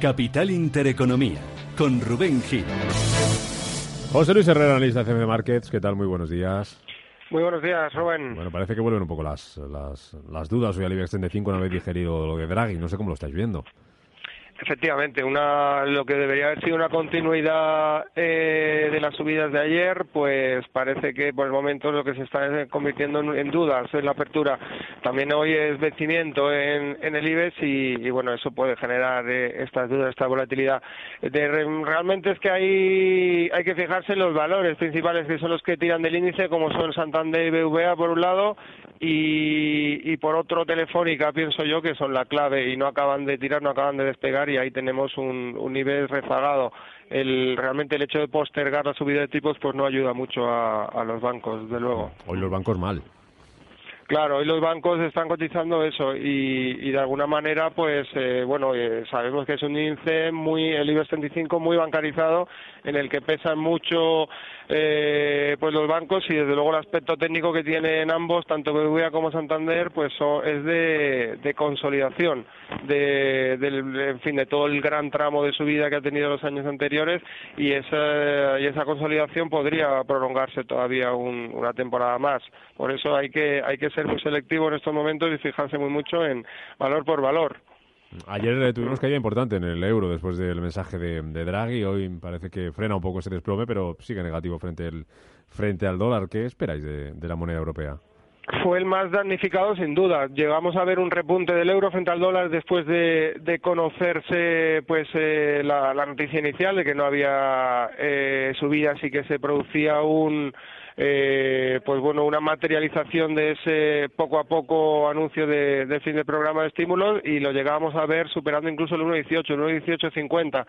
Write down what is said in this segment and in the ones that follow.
Capital Intereconomía, con Rubén Gil. José Luis Herrera, analista de CMC Markets. ¿Qué tal? Muy buenos días. Muy buenos días, Rubén. Bueno, parece que vuelven un poco las, las, las dudas hoy al IBEX 35 una vez digerido lo de Draghi. No sé cómo lo estáis viendo. Efectivamente, una, lo que debería haber sido una continuidad eh, de las subidas de ayer, pues parece que por el momento lo que se está convirtiendo en, dudas en la apertura. También hoy es vencimiento en, en el IBEX y, bueno, eso puede generar eh, estas dudas, esta volatilidad. realmente es que hay, hay que fijarse en los valores principales que son los que tiran del índice, como son Santander y BVA por un lado y, y por otro Telefónica, pienso yo, que son la clave y no acaban de tirar, no acaban de despegar y ahí tenemos un, un nivel rezagado. El, realmente el hecho de postergar la subida de tipos pues no ayuda mucho a, a los bancos, de luego. Hoy los bancos mal. Claro, hoy los bancos están cotizando eso y, y de alguna manera, pues, eh, bueno, eh, sabemos que es un índice muy, el IBEX 35 muy bancarizado, en el que pesan mucho, eh, pues los bancos y desde luego el aspecto técnico que tienen ambos, tanto BBVA como Santander, pues es de, de consolidación, de, del, en fin, de todo el gran tramo de subida que ha tenido los años anteriores y esa, y esa consolidación podría prolongarse todavía un, una temporada más. Por eso hay que, hay que ser muy selectivo en estos momentos y fijarse muy mucho en valor por valor. Ayer eh, tuvimos caída importante en el euro después del mensaje de, de, Draghi. Hoy parece que frena un poco ese desplome, pero sigue negativo frente, el, frente al dólar. ¿Qué esperáis de, de la moneda europea? Fue el más damnificado sin duda. Llegamos a ver un repunte del euro frente al dólar después de, de conocerse pues eh, la, noticia inicial de que no había eh, subidas y que se producía un eh, pues bueno, una materialización de ese poco a poco anuncio de, fin de programa de estímulos y lo llegábamos a ver superando incluso el 1,18, el 1,1850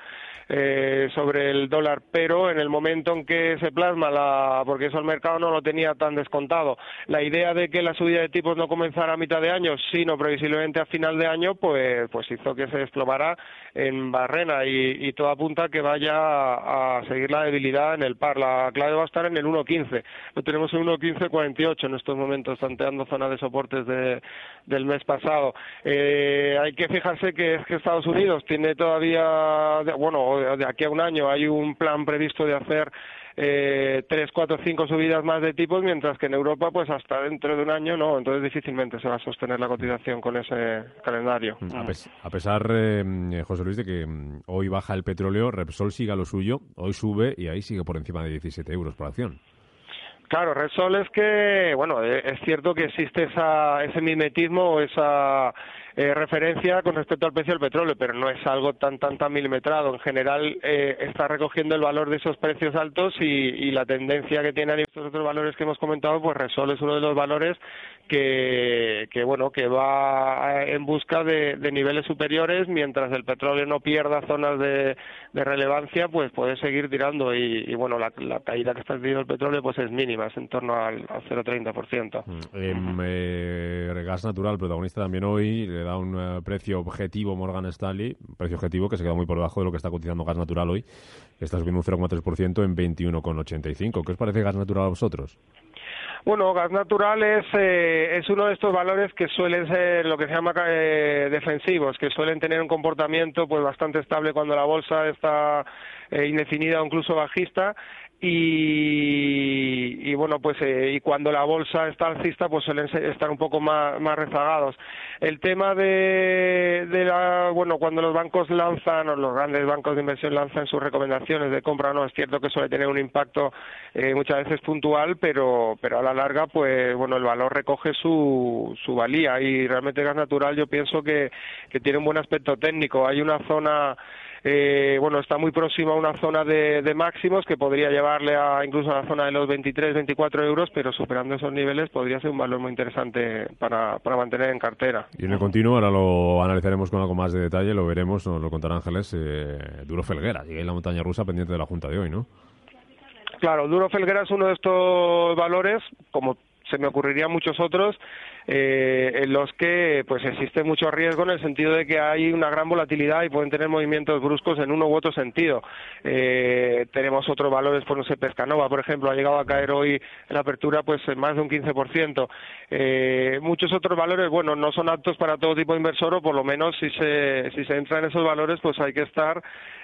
eh, sobre el dólar, pero en el momento en que se plasma, la, porque eso el mercado no lo tenía tan descontado, la idea de que la subida de tipos no comenzara a mitad de año, sino previsiblemente a final de año, pues, pues hizo que se desplomara en barrena y, y todo apunta que vaya a, a seguir la debilidad en el par. La clave va a estar en el 1,15 lo tenemos en 1.1548 en estos momentos, tanteando zona de soportes de, del mes pasado. Eh, hay que fijarse que es que Estados Unidos tiene todavía, bueno, de aquí a un año hay un plan previsto de hacer eh, tres, cuatro, cinco subidas más de tipos, mientras que en Europa, pues hasta dentro de un año no. Entonces difícilmente se va a sostener la cotización con ese calendario. A, pes a pesar, eh, José Luis, de que mm, hoy baja el petróleo, Repsol siga lo suyo, hoy sube y ahí sigue por encima de 17 euros por acción. Claro, Repsol es que, bueno, eh, es cierto que existe esa, ese mimetismo o esa eh, referencia con respecto al precio del petróleo, pero no es algo tan tan tan milimetrado. En general eh, está recogiendo el valor de esos precios altos y, y la tendencia que tienen estos otros valores que hemos comentado, pues Resol es uno de los valores que, que bueno que va en busca de, niveles superiores mientras el petróleo no pierda zonas de, de relevancia, pues puede seguir tirando y, bueno la, la, caída que está teniendo el petróleo pues es mínima, es en torno al, al 0,30%. Mm. Eh, gas natural, protagonista también hoy, le un uh, precio objetivo Morgan Stanley, un precio objetivo que se queda muy por debajo de lo que está cotizando gas natural hoy, está subiendo un 0,3% en 21,85. ¿Qué os parece gas natural a vosotros? Bueno, gas natural es, eh, es uno de estos valores que suelen ser lo que se llama eh, defensivos, que suelen tener un comportamiento pues bastante estable cuando la bolsa está eh, indefinida o incluso bajista y, y bueno pues eh, y cuando la bolsa está alcista pues suelen estar un poco más, más rezagados. El tema de, de la bueno cuando los bancos lanzan o los grandes bancos de inversión lanzan sus recomendaciones de compra no es cierto que suele tener un impacto eh, muchas veces puntual pero pero a la larga pues bueno el valor recoge su su valía y realmente gas natural yo pienso que que tiene un buen aspecto técnico. Hay una zona eh, bueno, está muy próximo a una zona de, de, máximos que podría llevarle a incluso a la zona de los 23, 24 euros, pero superando esos niveles podría ser un valor muy interesante para, para mantener en cartera. Y en el continuo, ahora lo analizaremos con algo más de detalle, lo veremos, nos lo contará Ángeles, eh, Duro Felguera, sigue en la montaña rusa pendiente de la Junta de hoy, ¿no? Claro, Duro Felguera es uno de estos valores, como se me ocurrirían muchos otros, eh, en los que pues existe mucho riesgo en el sentido de que hay una gran volatilidad y pueden tener movimientos bruscos en uno u otro sentido. Eh, tenemos otros valores, por no sé, Pescanova, por ejemplo, ha llegado a caer hoy en apertura pues más de un 15%. Eh, muchos otros valores, bueno, no son aptos para todo tipo de inversor o por lo menos si se, si se entra en esos valores pues hay que estar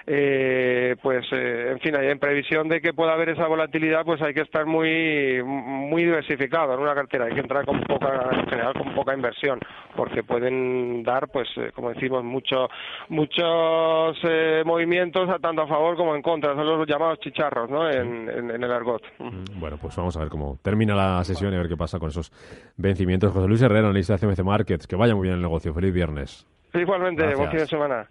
eh, pues eh, en fin, en previsión de que pueda haber esa volatilidad, pues hay que estar muy muy diversificado en una cartera, hay que entrar con poca en general con poca inversión, porque pueden dar pues eh, como decimos mucho muchos movimientos tanto a favor como en contra, son los llamados chicharros, ¿no? En, en, el argot. Mm, bueno, pues vamos a ver cómo termina la sesión y a ver qué pasa con esos vencimientos. José Luis Herrera, analista de CMC Markets, que vaya muy bien el negocio. Feliz viernes. Igualmente, buen fin de semana.